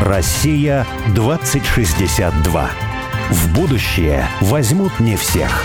Россия 2062. В будущее возьмут не всех.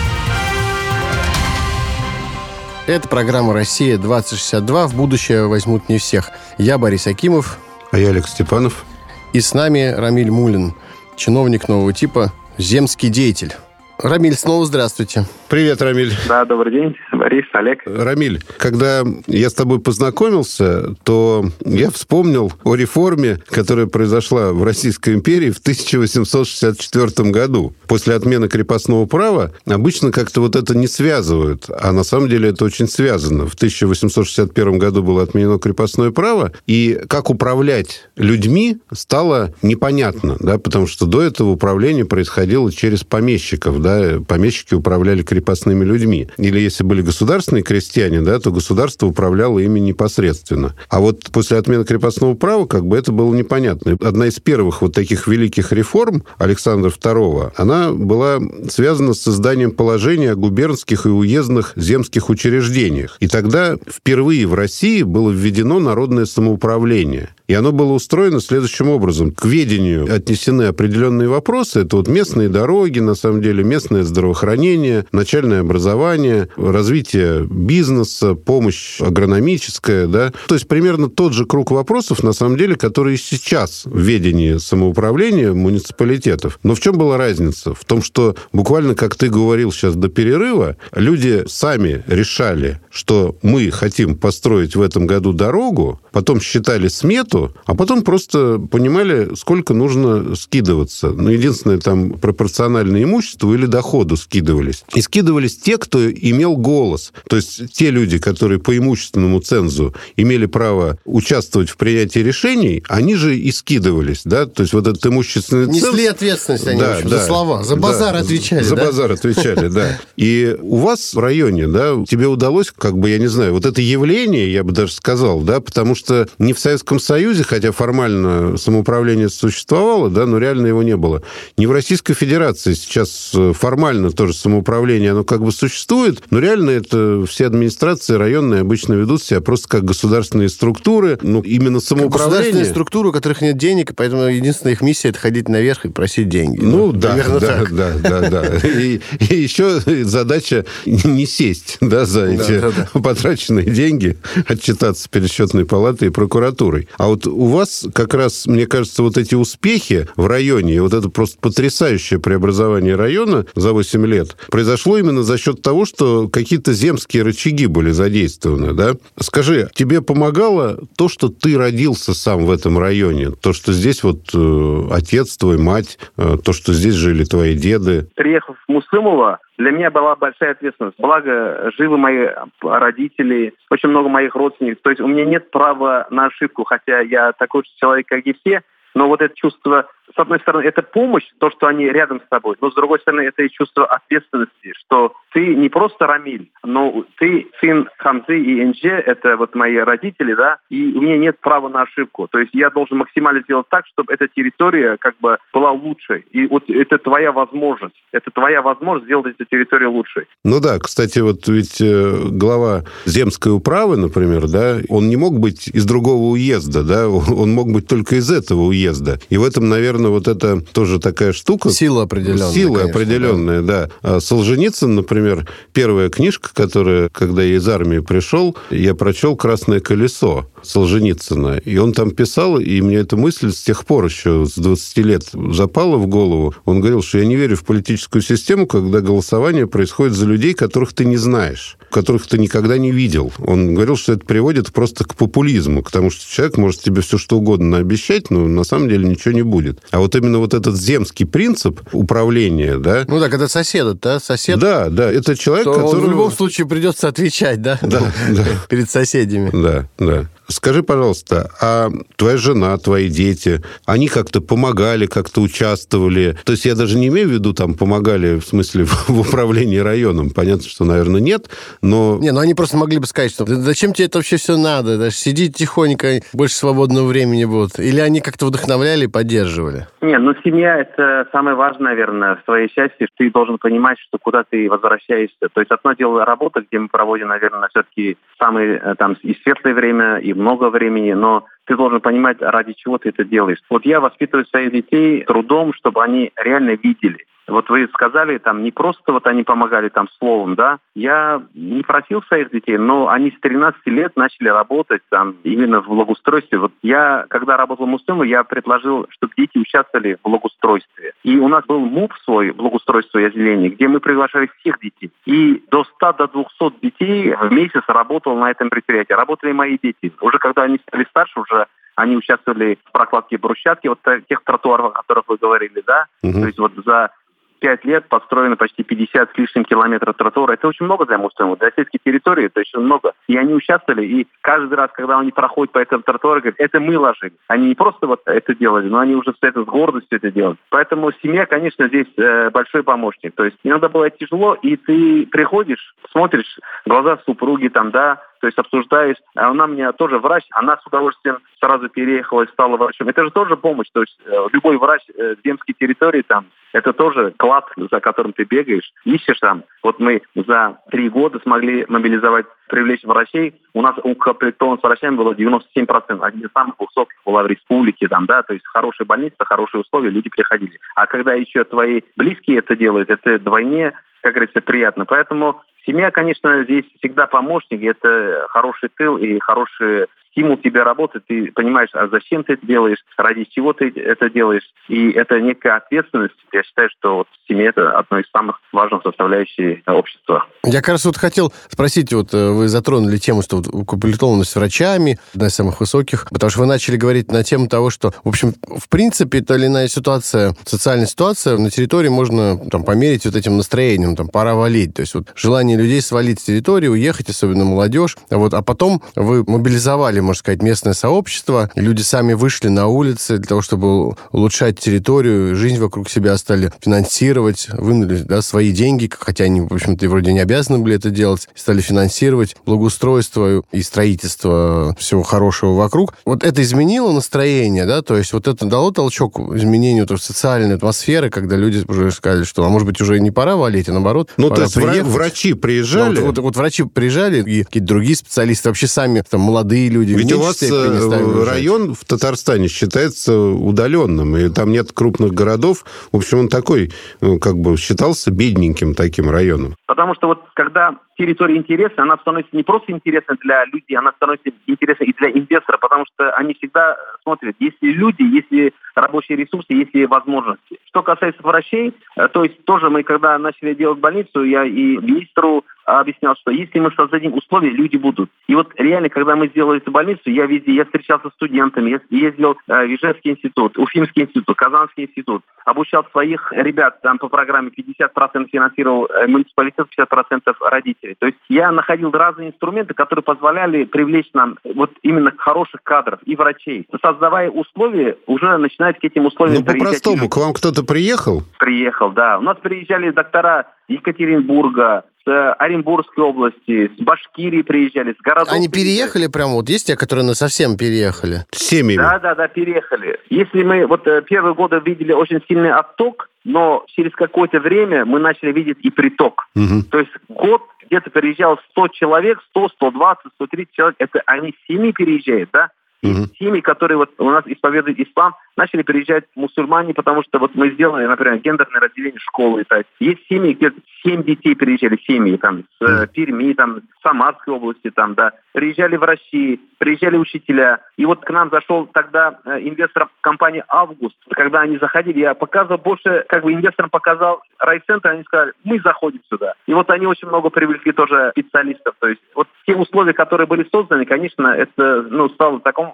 Это программа «Россия-2062». В будущее возьмут не всех. Я Борис Акимов. А я Олег Степанов. И с нами Рамиль Мулин, чиновник нового типа, земский деятель. Рамиль, снова здравствуйте. Привет, Рамиль. Да, добрый день, Борис, Олег. Рамиль, когда я с тобой познакомился, то я вспомнил о реформе, которая произошла в Российской империи в 1864 году. После отмены крепостного права обычно как-то вот это не связывают, а на самом деле это очень связано. В 1861 году было отменено крепостное право, и как управлять людьми стало непонятно, да, потому что до этого управление происходило через помещиков, да, помещики управляли крепостными людьми. Или если были государственные крестьяне, да, то государство управляло ими непосредственно. А вот после отмены крепостного права как бы это было непонятно. Одна из первых вот таких великих реформ Александра II, она была связана с созданием положения о губернских и уездных земских учреждениях. И тогда впервые в России было введено народное самоуправление. И оно было устроено следующим образом. К ведению отнесены определенные вопросы. Это вот местные дороги, на самом деле, местное здравоохранение, начальное образование, развитие бизнеса, помощь агрономическая, да. То есть примерно тот же круг вопросов, на самом деле, которые сейчас в ведении самоуправления муниципалитетов. Но в чем была разница? В том, что буквально, как ты говорил сейчас до перерыва, люди сами решали, что мы хотим построить в этом году дорогу, потом считали смету, а потом просто понимали, сколько нужно скидываться. Ну, единственное, там пропорциональное имущество или доходу скидывались. И скидывались те, кто имел голос. То есть те люди, которые по имущественному цензу имели право участвовать в принятии решений, они же и скидывались, да? То есть вот этот имущественный Несли ценз... ответственность они, да, общем, да, за слова, за базар да, отвечали, За да? базар отвечали, да. И у вас в районе, да, тебе удалось, как бы, я не знаю, вот это явление, я бы даже сказал, да, потому что не в Советском Союзе, хотя формально самоуправление существовало, да, но реально его не было. Не в Российской Федерации сейчас э, формально тоже самоуправление, оно как бы существует, но реально это все администрации районные обычно ведут себя просто как государственные структуры, ну, именно самоуправление. Государственные структуры, у которых нет денег, и поэтому единственная их миссия – это ходить наверх и просить деньги. Ну, да, да, да, да, да, да. И, и еще задача не сесть, да, за эти да, да, потраченные деньги, отчитаться перед счетной палатой и прокуратурой. А вот у вас как раз, мне кажется, вот эти успехи в районе, и вот это просто потрясающее преобразование района за 8 лет, произошло именно за счет того, что какие-то земские рычаги были задействованы, да? Скажи, тебе помогало то, что ты родился сам в этом районе? То, что здесь вот э, отец твой, мать, э, то, что здесь жили твои деды? Приехав в Мусымово, для меня была большая ответственность. Благо, живы мои родители, очень много моих родственников. То есть у меня нет права на ошибку, хотя я такой же человек, как и все. Но вот это чувство с одной стороны, это помощь, то, что они рядом с тобой, но с другой стороны, это и чувство ответственности, что ты не просто Рамиль, но ты сын Хамзы и Энже, это вот мои родители, да, и у меня нет права на ошибку. То есть я должен максимально сделать так, чтобы эта территория как бы была лучшей. И вот это твоя возможность. Это твоя возможность сделать эту территорию лучшей. Ну да, кстати, вот ведь э, глава земской управы, например, да, он не мог быть из другого уезда, да, он мог быть только из этого уезда. И в этом, наверное, наверное, вот это тоже такая штука. Сила определенная. Сила конечно, определенная, да. да. Солженицын, например, первая книжка, которая, когда я из армии пришел, я прочел «Красное колесо». Солженицына. И он там писал, и мне эта мысль с тех пор еще, с 20 лет, запала в голову. Он говорил, что я не верю в политическую систему, когда голосование происходит за людей, которых ты не знаешь, которых ты никогда не видел. Он говорил, что это приводит просто к популизму, к тому, что человек может тебе все что угодно обещать, но на самом деле ничего не будет. А вот именно вот этот земский принцип управления, да... Ну да, когда сосед, да, сосед... Да, да, это человек, который... в любом случае придется отвечать, да? Да, да. Перед соседями. Да, да. Скажи, пожалуйста, а твоя жена, твои дети, они как-то помогали, как-то участвовали? То есть я даже не имею в виду, там, помогали, в смысле, в управлении районом. Понятно, что, наверное, нет, но... Не, ну они просто могли бы сказать, что зачем тебе это вообще все надо? Даже сиди тихонько, больше свободного времени будет. Или они как-то вдохновляли и поддерживали? Не, ну семья – это самое важное, наверное, в твоей счастье. Ты должен понимать, что куда ты возвращаешься. То есть одно дело работа, где мы проводим, наверное, все-таки самое э, там и светлое время, и много времени, но ты должен понимать, ради чего ты это делаешь. Вот я воспитываю своих детей трудом, чтобы они реально видели. Вот вы сказали, там не просто вот они помогали там словом, да. Я не просил своих детей, но они с 13 лет начали работать там именно в благоустройстве. Вот я, когда работал в Муслиму, я предложил, чтобы дети участвовали в благоустройстве. И у нас был МУП свой, благоустройство и озеленение, где мы приглашали всех детей. И до 100 до 200 детей в месяц работал на этом предприятии. Работали мои дети. Уже когда они стали старше, уже они участвовали в прокладке брусчатки, вот тех тротуаров, о которых вы говорили, да. Угу. То есть вот за пять лет построено почти 50 с лишним километров тротуара. Это очень много для Мустома. Для сельской территории это очень много. И они участвовали, и каждый раз, когда они проходят по этому тротуару, говорят, это мы ложили. Они не просто вот это делали, но они уже с этой гордостью это делают. Поэтому семья, конечно, здесь э, большой помощник. То есть иногда бывает тяжело, и ты приходишь, смотришь, глаза супруги там, да, то есть обсуждаешь. А она мне тоже врач, она с удовольствием сразу переехала и стала врачом. Это же тоже помощь. То есть э, любой врач э, земской территории там, это тоже клад, за которым ты бегаешь, ищешь там. Вот мы за три года смогли мобилизовать, привлечь врачей. У нас укомплектованность врачами было 97%. Один из самых высоких была в республике. Там, да, то есть хорошая больница, хорошие условия, люди приходили. А когда еще твои близкие это делают, это вдвойне как говорится, приятно. Поэтому Семья, конечно, здесь всегда помощник, это хороший тыл и хороший стимул тебе работать, ты понимаешь, а зачем ты это делаешь, ради чего ты это делаешь. И это некая ответственность. Я считаю, что вот семья – это одно из самых важных составляющих общества. Я раз вот хотел спросить, вот э, вы затронули тему, что вот укомплектованность врачами одна из самых высоких, потому что вы начали говорить на тему того, что, в общем, в принципе, та или иная ситуация, социальная ситуация на территории можно там померить вот этим настроением, там, пора валить. То есть вот желание людей свалить с территории, уехать, особенно молодежь. Вот, а потом вы мобилизовали можно сказать, местное сообщество. Люди сами вышли на улицы для того, чтобы улучшать территорию, жизнь вокруг себя стали финансировать, вынули да, свои деньги, хотя они, в общем-то, вроде не обязаны были это делать, стали финансировать благоустройство и строительство всего хорошего вокруг. Вот это изменило настроение, да, то есть вот это дало толчок изменению то, социальной атмосферы, когда люди уже сказали, что, а может быть, уже не пора валить, а наоборот, Ну, то есть приехать. врачи приезжали? вот, вот, вот врачи приезжали, и какие-то другие специалисты, вообще сами, там, молодые люди, ведь у вас э, район в Татарстане считается удаленным, и там нет крупных городов. В общем, он такой, ну, как бы считался бедненьким таким районом. Потому что вот когда территория интересна, она становится не просто интересной для людей, она становится интересной и для инвестора, потому что они всегда смотрят, если люди, если рабочие ресурсы, если возможности. Что касается врачей, э, то есть тоже мы, когда начали делать больницу, я и министру объяснял, что если мы создадим условия, люди будут. И вот реально, когда мы сделали эту больницу, я везде, я встречался с студентами, я ездил э, в Ижевский институт, Уфимский институт, Казанский институт, обучал своих ребят, там по программе 50% финансировал э, муниципалитет, 50% родителей. То есть я находил разные инструменты, которые позволяли привлечь нам вот именно хороших кадров и врачей. Создавая условия, уже начинать к этим условиям... Ну, по-простому, к вам кто-то приехал? Приехал, да. У нас приезжали доктора Екатеринбурга, с э, Оренбургской области, с Башкирии приезжали, с городов. Они переехали прямо? Вот есть те, которые на совсем переехали? С семьями? Да, да, да, переехали. Если мы вот э, первые годы видели очень сильный отток, но через какое-то время мы начали видеть и приток. Угу. То есть год где-то переезжал 100 человек, 100, 120, 130 человек. Это они с семьи переезжают, да? Угу. Семьи, которые вот у нас исповедуют ислам, начали приезжать мусульмане, потому что вот мы сделали, например, гендерное разделение школы. То есть, есть семьи, где семь детей приезжали, семьи там с mm. Перми, там, с Самарской области, там, да, приезжали врачи, приезжали учителя. И вот к нам зашел тогда э, инвестор компании «Август». Когда они заходили, я показывал больше, как бы инвесторам показал райцентр, они сказали, мы заходим сюда. И вот они очень много привлекли тоже специалистов. То есть вот те условия, которые были созданы, конечно, это ну, стало таким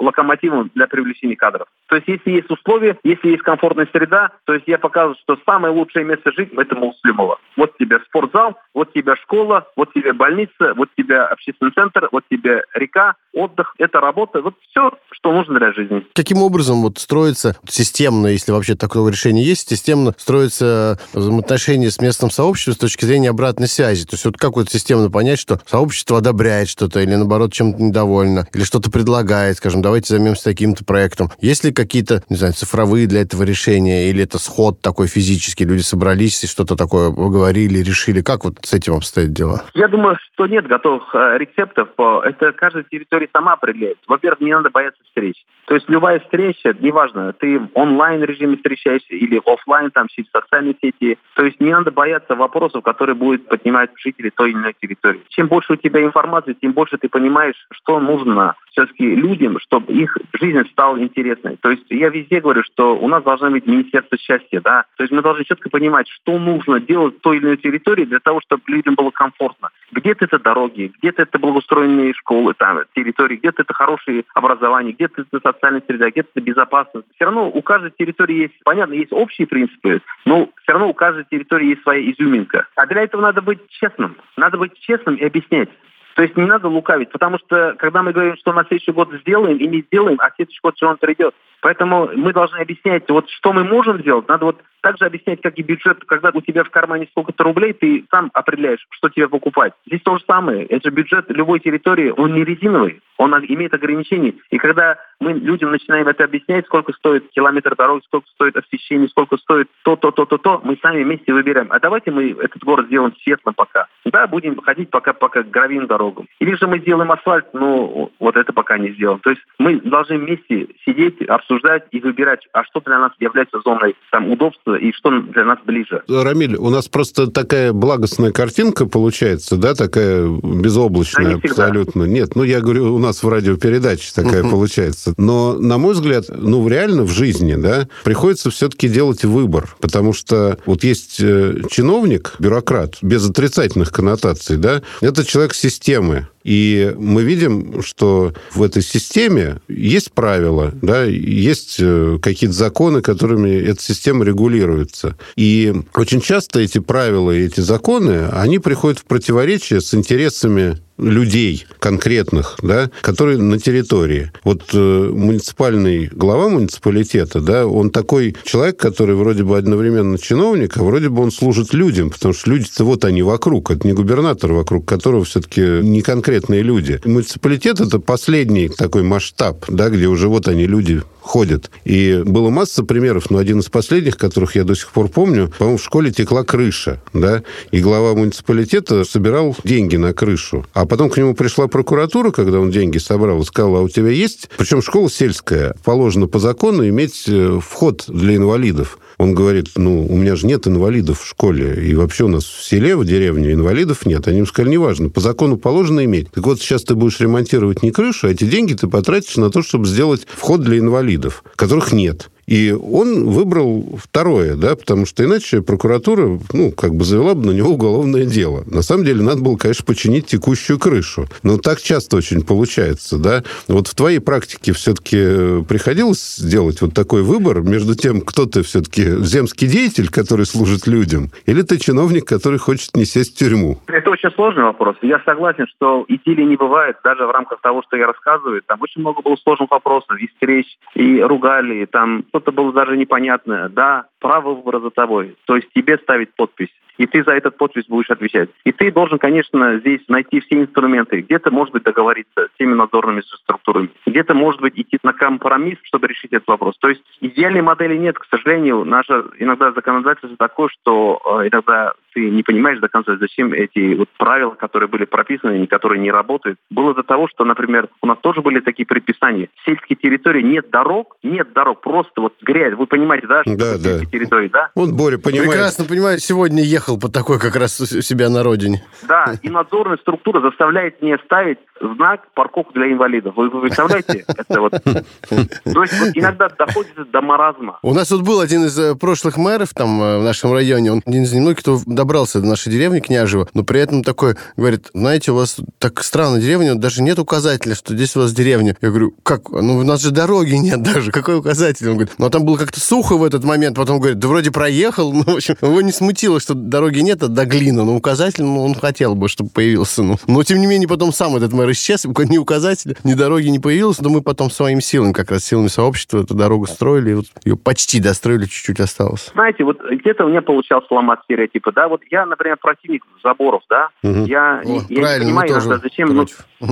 локомотивом для привлечения кадров. То есть если есть условия, если есть комфортная среда, то есть я показываю, что самое лучшее место жить – это Муслимово. Вот тебе спортзал, вот тебе школа, вот тебе больница, вот тебе общественный центр, вот тебе река, отдых, это работа, вот все, что нужно для жизни. Каким образом вот строится системно, если вообще такое решение есть, системно строится взаимоотношения с местным сообществом с точки зрения обратной связи? То есть вот как вот системно понять, что сообщество одобряет что-то или наоборот чем-то недовольно, или что-то предлагает, скажем, давайте займемся таким-то проектом. Есть ли какие-то, не знаю, цифровые для этого решения, или это сход такой физический, люди собрались и что-то такое поговорили, решили? Как вот с этим обстоят дела? Я думаю, что нет готовых э, рецептов. Это каждая территория сама определяет. Во-первых, не надо бояться встреч. То есть любая встреча, неважно, ты в онлайн-режиме встречаешься или офлайн, там, через социальные сети. То есть не надо бояться вопросов, которые будут поднимать жители той или иной территории. Чем больше у тебя информации, тем больше ты понимаешь, что нужно все-таки людям, чтобы их жизнь стала интересной. То есть я везде говорю, что у нас должно быть Министерство счастья, да. То есть мы должны четко понимать, что нужно делать в той или иной территории для того, чтобы людям было комфортно. Где-то это дороги, где-то это благоустроенные школы, там, территории, где-то это хорошее образование, где-то это социальная среда, где-то это безопасность. Все равно у каждой территории есть, понятно, есть общие принципы, но все равно у каждой территории есть своя изюминка. А для этого надо быть честным. Надо быть честным и объяснять. То есть не надо лукавить, потому что когда мы говорим, что на следующий год сделаем и не сделаем, а следующий год все равно придет. Поэтому мы должны объяснять, вот что мы можем сделать, надо вот так же объяснять, как и бюджет, когда у тебя в кармане сколько-то рублей, ты сам определяешь, что тебе покупать. Здесь то же самое. Это бюджет любой территории, он не резиновый, он имеет ограничения. И когда мы людям начинаем это объяснять, сколько стоит километр дороги, сколько стоит освещение, сколько стоит то, то, то, то, то, мы сами вместе выбираем. А давайте мы этот город сделаем светлым пока. Да, будем ходить пока, пока гравийным дорогам. Или же мы сделаем асфальт, но вот это пока не сделаем. То есть мы должны вместе сидеть, обсуждать обсуждать и выбирать, а что для нас является зоной там, удобства и что для нас ближе. Рамиль, у нас просто такая благостная картинка получается, да, такая безоблачная да, абсолютно. Нет, ну я говорю, у нас в радиопередаче такая получается. Но, на мой взгляд, ну реально в жизни, да, приходится все-таки делать выбор, потому что вот есть э, чиновник, бюрократ, без отрицательных коннотаций, да, это человек системы, и мы видим, что в этой системе есть правила, да, есть э, какие-то законы, которыми эта система регулируется. И очень часто эти правила и эти законы, они приходят в противоречие с интересами людей конкретных, да, которые на территории. Вот э, муниципальный глава муниципалитета, да, он такой человек, который вроде бы одновременно чиновник, а вроде бы он служит людям, потому что люди-то вот они вокруг, это не губернатор, вокруг которого все-таки не конкретные люди. Муниципалитет – это последний такой масштаб, да, где уже вот они, люди ходят. И было масса примеров, но один из последних, которых я до сих пор помню, по-моему, в школе текла крыша, да, и глава муниципалитета собирал деньги на крышу. А потом к нему пришла прокуратура, когда он деньги собрал, и сказала, а у тебя есть... Причем школа сельская, положено по закону иметь э, вход для инвалидов. Он говорит, ну, у меня же нет инвалидов в школе, и вообще у нас в селе, в деревне инвалидов нет. Они ему сказали, неважно, по закону положено иметь. Так вот, сейчас ты будешь ремонтировать не крышу, а эти деньги ты потратишь на то, чтобы сделать вход для инвалидов, которых нет. И он выбрал второе, да, потому что иначе прокуратура, ну, как бы завела бы на него уголовное дело. На самом деле надо было, конечно, починить текущую крышу. Но так часто очень получается, да. Вот в твоей практике все-таки приходилось сделать вот такой выбор между тем, кто ты все-таки земский деятель, который служит людям, или ты чиновник, который хочет не сесть в тюрьму? Это очень сложный вопрос. Я согласен, что идиллии не бывает, даже в рамках того, что я рассказываю. Там очень много было сложных вопросов, и встреч, и ругали, там что-то было даже непонятное. Да, право выбора за тобой. То есть тебе ставить подпись и ты за этот подпись будешь отвечать. И ты должен, конечно, здесь найти все инструменты. Где-то, может быть, договориться с теми надзорными структурами, где-то, может быть, идти на компромисс, чтобы решить этот вопрос. То есть идеальной модели нет, к сожалению. Наше иногда законодательство такое, что э, иногда ты не понимаешь до конца, зачем эти вот правила, которые были прописаны, которые не работают. Было до того, что, например, у нас тоже были такие предписания. В сельской территории нет дорог, нет дорог, просто вот грязь. Вы понимаете, да, что да, да. территории, да? Вот Боря понимает. Прекрасно понимаю, сегодня ехал ехал по такой как раз у себя на родине. Да, и надзорная структура заставляет мне ставить знак парковка для инвалидов. Вы, вы представляете? Это вот... То есть вот иногда доходит до маразма. У нас тут был один из э, прошлых мэров там э, в нашем районе. Он один из немногих, кто добрался до нашей деревни Княжева, но при этом такой говорит, знаете, у вас так странно деревня, даже нет указателя, что здесь у вас деревня. Я говорю, как? Ну, у нас же дороги нет даже. Какой указатель? Он говорит, ну, а там было как-то сухо в этот момент. Потом говорит, да вроде проехал. Ну, в общем, его не смутило, что дороги нет, а до глина. Но указатель, ну, он хотел бы, чтобы появился. Ну. Но, тем не менее, потом сам этот мэр исчез, ни указателя, ни дороги не появилось. Но мы потом своим силами, как раз силами сообщества, эту дорогу строили. И вот ее почти достроили, чуть-чуть осталось. Знаете, вот где-то у меня получалось ломать стереотипы, да. Вот я, например, противник заборов, да. Угу. Я, О, я не понимаю иногда, зачем... Ну,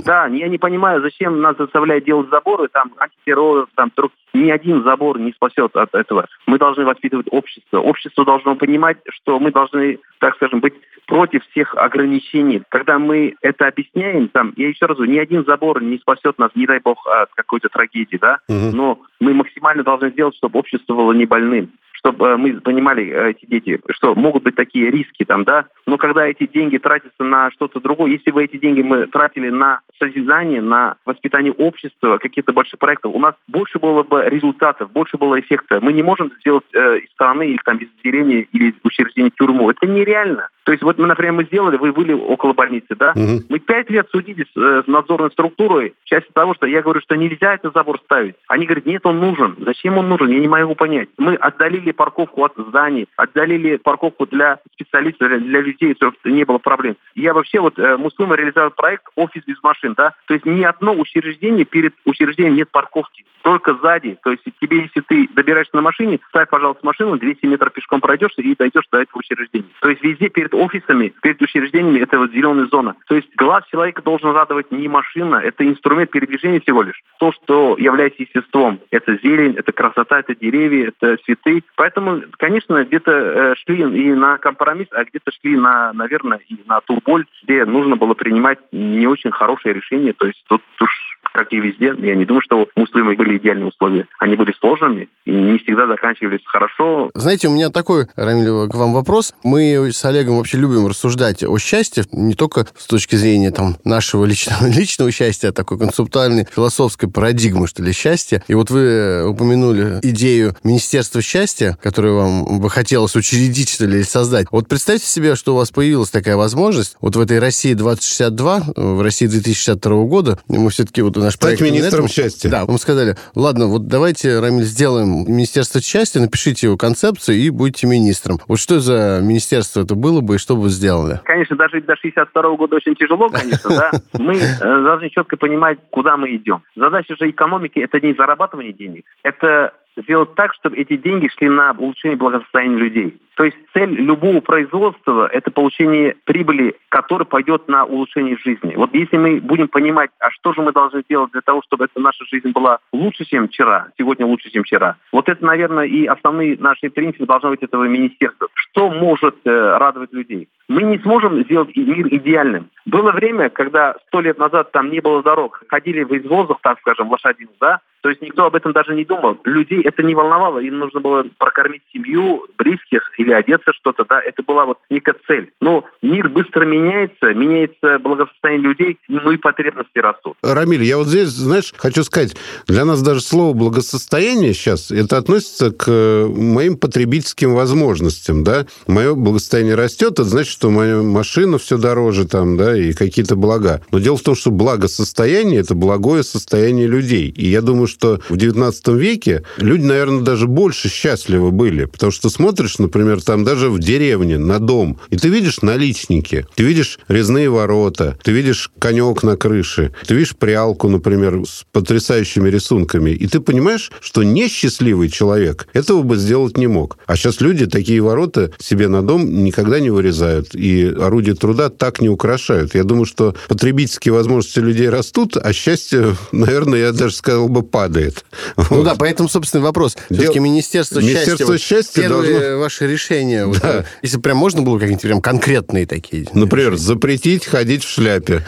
да, я не понимаю, зачем нас заставляют делать заборы, там, антитеррор, там, ни один забор не спасет от этого. Мы должны воспитывать общество. Общество должно понимать, что мы должны, так скажем, быть против всех ограничений. Когда мы это объясняем, там, я еще раз говорю, ни один забор не спасет нас, не дай бог, от какой-то трагедии, да, угу. но мы максимально должны сделать, чтобы общество было не больным чтобы э, мы понимали, э, эти дети, что могут быть такие риски там, да, но когда эти деньги тратятся на что-то другое, если бы эти деньги мы тратили на созидание, на воспитание общества, какие-то большие проекты, у нас больше было бы результатов, больше было эффекта. Мы не можем сделать э, из страны или там из деревни или учреждения тюрьму. Это нереально. То есть вот мы, например, мы сделали, вы были около больницы, да? Угу. Мы пять лет судились э, с надзорной структурой в части того, что я говорю, что нельзя этот забор ставить. Они говорят, нет, он нужен. Зачем он нужен? Я не могу понять. Мы отдалили парковку от зданий, отдалили парковку для специалистов, для людей, чтобы не было проблем. Я вообще вот, э, Муслима реализовал проект «Офис без машин», да? То есть ни одно учреждение, перед учреждением нет парковки только сзади. То есть тебе, если ты добираешься на машине, ставь, пожалуйста, машину, 200 метров пешком пройдешь и дойдешь до этого учреждения. То есть везде перед офисами, перед учреждениями это вот зеленая зона. То есть глаз человека должен радовать не машина, это инструмент передвижения всего лишь. То, что является естеством. Это зелень, это красота, это деревья, это цветы. Поэтому, конечно, где-то э, шли и на компромисс, а где-то шли на, наверное, и на турболь, где нужно было принимать не очень хорошие решения. То есть тут уж как и везде. Я не думаю, что у муслимов были идеальные условия. Они были сложными и не всегда заканчивались хорошо. Знаете, у меня такой, Рамиль, к вам вопрос. Мы с Олегом вообще любим рассуждать о счастье, не только с точки зрения там, нашего личного, личного счастья, а такой концептуальной философской парадигмы, что ли, счастья. И вот вы упомянули идею Министерства счастья, которую вам бы хотелось учредить, что ли, или создать. Вот представьте себе, что у вас появилась такая возможность. Вот в этой России 2062, в России 2062 года, мы все-таки вот наш Стать проект... министром этом, счастья. Да, мы сказали, ладно, вот давайте, Рамиль, сделаем Министерство счастья, напишите его концепцию и будете министром. Вот что за министерство это было бы и что бы вы сделали? Конечно, даже до 62 года очень тяжело, конечно, да. Мы э, должны четко понимать, куда мы идем. Задача же экономики – это не зарабатывание денег, это сделать так, чтобы эти деньги шли на улучшение благосостояния людей. То есть цель любого производства – это получение прибыли, которая пойдет на улучшение жизни. Вот если мы будем понимать, а что же мы должны делать для того, чтобы эта наша жизнь была лучше, чем вчера, сегодня лучше, чем вчера. Вот это, наверное, и основные наши принципы должны быть этого министерства. Что может э, радовать людей? Мы не сможем сделать мир идеальным. Было время, когда сто лет назад там не было дорог, ходили в извозах, так скажем, лошадиных, да, то есть никто об этом даже не думал. Людей это не волновало, им нужно было прокормить семью, близких или одеться что-то, да, это была вот некая цель. Но мир быстро меняется, меняется благосостояние людей, ну и потребности растут. Рамиль, я вот здесь, знаешь, хочу сказать, для нас даже слово благосостояние сейчас, это относится к э, моим потребительским возможностям, да. Мое благосостояние растет, это значит, что моя машина все дороже там, да, и какие-то блага. Но дело в том, что благосостояние – это благое состояние людей. И я думаю, что в XIX веке люди, наверное, даже больше счастливы были. Потому что смотришь, например, там даже в деревне на дом, и ты видишь наличники, ты видишь резные ворота, ты видишь конек на крыше, ты видишь прялку, например, с потрясающими рисунками, и ты понимаешь, что несчастливый человек этого бы сделать не мог. А сейчас люди такие ворота себе на дом никогда не вырезают, и орудия труда так не украшают. Я думаю, что потребительские возможности людей растут, а счастье, наверное, я даже сказал бы, падает. Ну вот. да, поэтому, собственно, вопрос. Все-таки Министерство, Министерство счастья, счастья первые должно... ваши решения, вот, да. если прям можно было какие-нибудь прям конкретные такие. Например, решения. запретить ходить в шляпе.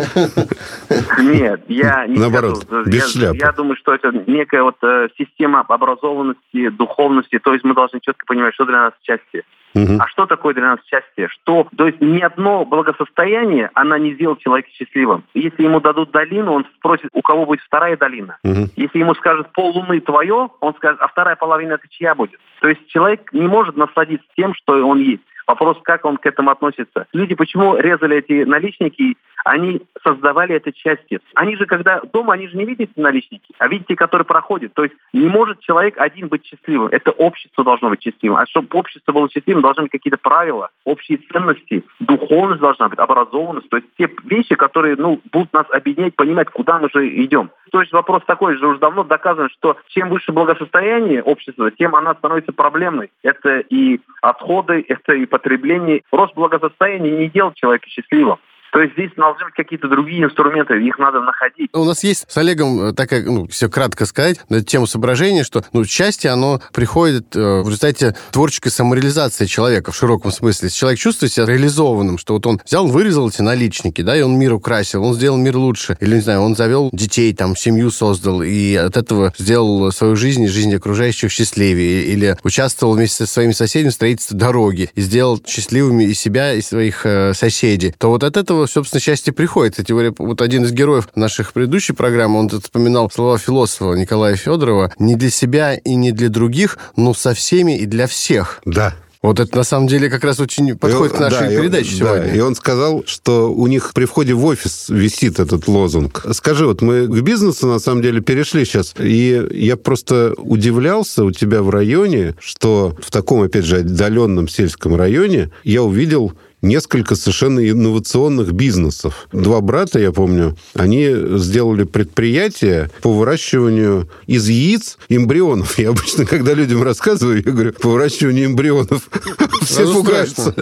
Нет, я не Наоборот, без шляпы. Я думаю, что это некая вот э, система образованности, духовности, то есть мы должны четко понимать, что для нас счастье. Угу. А что такое для нас счастье? Что, то есть ни одно благосостояние, она не сделает человека счастливым. Если ему дадут долину, он спросит, у кого будет вторая долина. Угу. Если ему скажут пол луны твое, он скажет, а вторая половина это чья будет? То есть человек не может насладиться тем, что он есть. Вопрос, как он к этому относится. Люди почему резали эти наличники? Они создавали это счастье. Они же, когда дома, они же не видят наличники, а видите, которые проходят. То есть не может человек один быть счастливым. Это общество должно быть счастливым. А чтобы общество было счастливым, должны быть какие-то правила, общие ценности, духовность должна быть, образованность. То есть те вещи, которые ну, будут нас объединять, понимать, куда мы же идем. То есть вопрос такой же, уже давно доказано, что чем выше благосостояние общества, тем она становится проблемной. Это и отходы, это и потребление. Рост благосостояния не делает человека счастливым. То есть здесь должны быть какие-то другие инструменты, их надо находить. У нас есть с Олегом э, такая, ну, все кратко сказать, на тему соображения, что ну, счастье, оно приходит э, в результате творческой самореализации человека в широком смысле. Если человек чувствует себя реализованным, что вот он взял, вырезал эти наличники, да, и он мир украсил, он сделал мир лучше, или, не знаю, он завел детей, там, семью создал, и от этого сделал свою жизнь и жизнь окружающих счастливее, или участвовал вместе со своими соседями в строительстве дороги, и сделал счастливыми и себя, и своих э, соседей, то вот от этого собственно, счастье приходит. Эти, вот один из героев наших предыдущей программы, он тут вспоминал слова философа Николая Федорова «Не для себя и не для других, но со всеми и для всех». Да. Вот это на самом деле как раз очень подходит он, к нашей да, передаче и, сегодня. Да, и он сказал, что у них при входе в офис висит этот лозунг. Скажи, вот мы к бизнесу на самом деле перешли сейчас, и я просто удивлялся у тебя в районе, что в таком, опять же, отдаленном сельском районе я увидел несколько совершенно инновационных бизнесов. Два брата, я помню, они сделали предприятие по выращиванию из яиц эмбрионов. Я обычно, когда людям рассказываю, я говорю, по выращиванию эмбрионов. Все пугаются.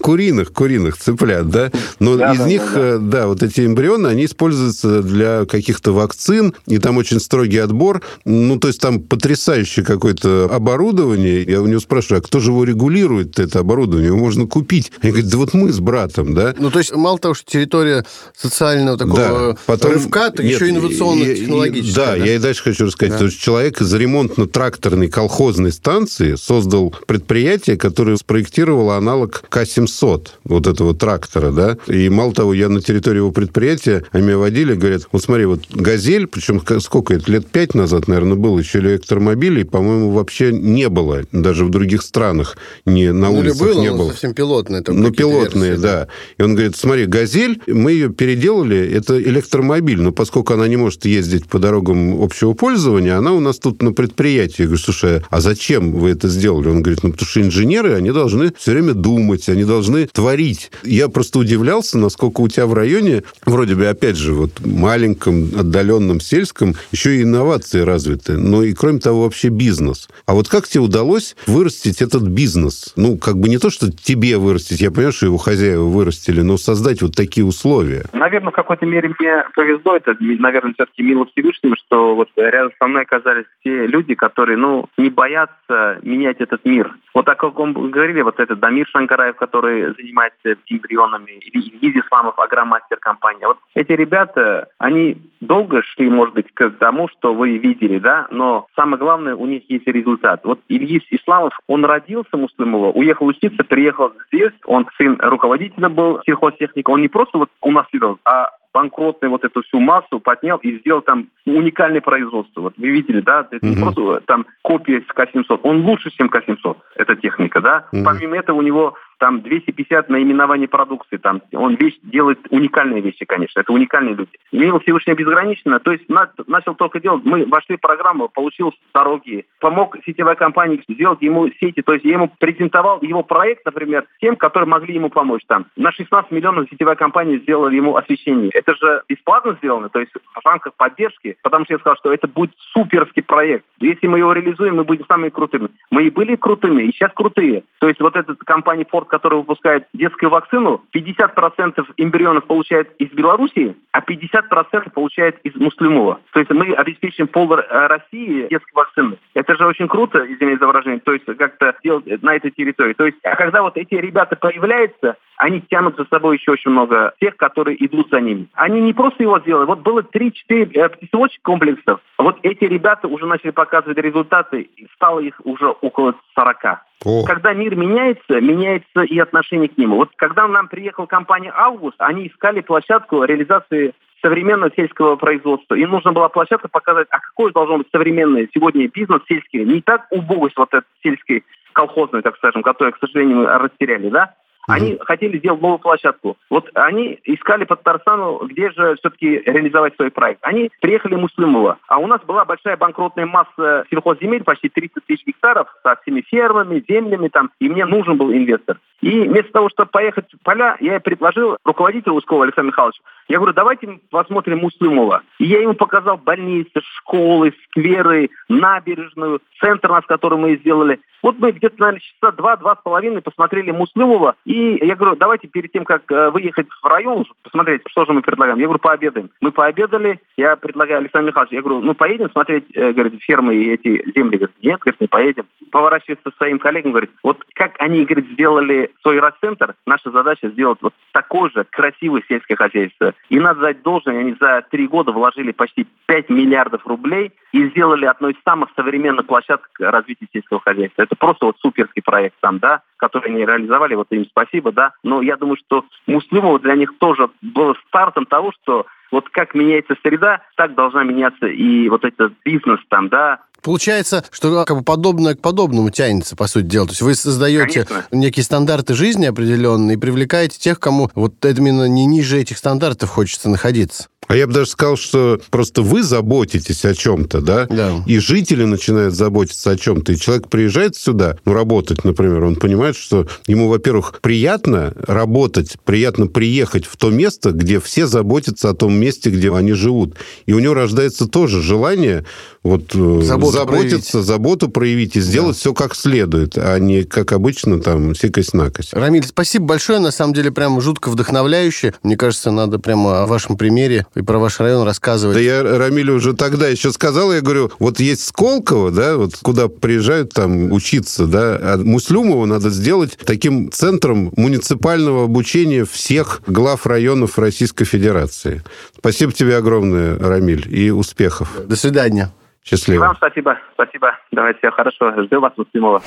Куриных, куриных цыплят, да. Но из них, э, да, вот эти эмбрионы, они используются для каких-то вакцин, и там очень строгий отбор. Ну, то есть там потрясающее какое-то оборудование. Я у него спрашиваю, а кто же его регулирует, это оборудование? Можно купить. Они говорят, да вот мы с братом, да. Ну, то есть, мало того, что территория социального такого да, потом... рывка, так Нет, еще инновационно-технологическая. Да, да, я и дальше хочу рассказать. Да. То есть, человек из ремонтно-тракторной колхозной станции создал предприятие, которое спроектировало аналог К-700, вот этого трактора, да. И мало того, я на территории его предприятия, они меня водили, говорят, вот смотри, вот «Газель», причем сколько это, лет пять назад, наверное, был, еще электромобилей, по-моему, вообще не было, даже в других странах не, на ну, улицах было, не было совсем пилотные. Там ну, пилотные, версии. да. И он говорит, смотри, «Газель», мы ее переделали, это электромобиль, но поскольку она не может ездить по дорогам общего пользования, она у нас тут на предприятии. Я говорю, слушай, а зачем вы это сделали? Он говорит, ну, потому что инженеры, они должны все время думать, они должны творить. Я просто удивлялся, насколько у тебя в районе, вроде бы, опять же, вот маленьком, отдаленном, сельском, еще и инновации развиты. Но и, кроме того, вообще бизнес. А вот как тебе удалось вырастить этот бизнес? Ну, как бы не то, что тебе вырастить. Я понимаю, что его хозяева вырастили, но создать вот такие условия. Наверное, в какой-то мере мне повезло. Это, наверное, все-таки мило Всевышнему, что вот рядом со мной оказались те люди, которые, ну, не боятся менять этот мир. Вот так как он говорили, вот этот Дамир Шанкараев, который занимается эмбрионами, или Ильиз Исламов, агромастер компания. Вот эти ребята, они долго шли, может быть, к тому, что вы видели, да, но самое главное, у них есть результат. Вот Ильис Исламов, он родился муслимова, уехал учиться, приехал здесь, он сын руководителя был сельхозтехника, он не просто вот унаследовал, а банкротную вот эту всю массу поднял и сделал там уникальное производство. Вот вы видели, да, это uh-huh. не просто там копия с К-700, он лучше, чем К-700, эта техника, да. Uh-huh. Помимо этого у него там 250 наименований продукции, там он вещь, делает уникальные вещи, конечно, это уникальные люди. Мило Всевышнего безгранично, то есть на, начал только делать, мы вошли в программу, получил дороги, помог сетевой компании сделать ему сети, то есть я ему презентовал его проект, например, тем, которые могли ему помочь там. На 16 миллионов сетевая компания сделала ему освещение. Это же бесплатно сделано, то есть в рамках поддержки, потому что я сказал, что это будет суперский проект. Если мы его реализуем, мы будем самыми крутыми. Мы и были крутыми, и сейчас крутые. То есть вот эта компания Ford который выпускает детскую вакцину, 50% эмбрионов получает из Белоруссии, а 50% получает из Муслимова. То есть мы обеспечим пол России детской вакцины. Это же очень круто, извините за выражение, то есть как-то делать на этой территории. То есть, а когда вот эти ребята появляются, они тянут за собой еще очень много тех, которые идут за ними. Они не просто его сделали. Вот было 3-4 э, птицеводчих комплексов. Вот эти ребята уже начали показывать результаты, стало их уже около 40. О. Когда мир меняется, меняется и отношение к нему. Вот когда нам приехала компания «Август», они искали площадку реализации современного сельского производства. Им нужна была площадка показать, а какой должен быть современный сегодня бизнес сельский. Не так убогость вот этот сельский колхозную, так скажем, которую, к сожалению, мы растеряли, да, они хотели сделать новую площадку. Вот они искали по Татарстану, где же все-таки реализовать свой проект. Они приехали в Муслимово. А у нас была большая банкротная масса сельхозземель, почти 30 тысяч гектаров, со всеми фермами, землями там. И мне нужен был инвестор. И вместо того, чтобы поехать в поля, я предложил руководителю Ускова Александру Михайловичу, я говорю, давайте посмотрим Муслимова. И я ему показал больницы, школы, скверы, набережную, центр, нас который мы сделали. Вот мы где-то, наверное, часа два-два с половиной посмотрели Муслимова. И я говорю, давайте перед тем, как э, выехать в район, посмотреть, что же мы предлагаем. Я говорю, пообедаем. Мы пообедали, я предлагаю Александру Михайловичу, я говорю, ну поедем смотреть, э, говорит, фермы и эти земли. Говорит, нет, говорит, не поедем. Поворачивается своим коллегам, говорит, вот как они, говорит, сделали свой расцентр, наша задача сделать вот такое же красивое сельское хозяйство. И надо дать должное, они за три года вложили почти 5 миллиардов рублей и сделали одной из самых современных площадок развития сельского хозяйства. Это просто вот суперский проект там, да, который они реализовали, вот им спасибо, да. Но я думаю, что Муслимова для них тоже было стартом того, что вот как меняется среда, так должна меняться и вот этот бизнес там, да, Получается, что как бы подобное к подобному тянется, по сути дела. То есть вы создаете Конечно. некие стандарты жизни определенные и привлекаете тех, кому вот именно не ниже этих стандартов хочется находиться. А я бы даже сказал, что просто вы заботитесь о чем-то, да? Да. И жители начинают заботиться о чем-то. И человек приезжает сюда, ну, работать, например, он понимает, что ему, во-первых, приятно работать, приятно приехать в то место, где все заботятся о том месте, где они живут. И у него рождается тоже желание вот э, заботу заботиться, проявить. заботу проявить и сделать да. все как следует, а не как обычно там сикость-накость. Рамиль, спасибо большое. На самом деле прям жутко вдохновляюще. Мне кажется, надо прямо о вашем примере и про ваш район рассказывать. Да я Рамилю уже тогда еще сказал, я говорю, вот есть Сколково, да, вот куда приезжают там учиться, да, а Муслюмово надо сделать таким центром муниципального обучения всех глав районов Российской Федерации. Спасибо тебе огромное, Рамиль, и успехов. До свидания. Счастливо. Вам спасибо. Спасибо. Давайте, все хорошо. Жду вас, Муслимова.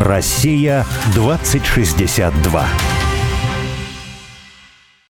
Россия 2062.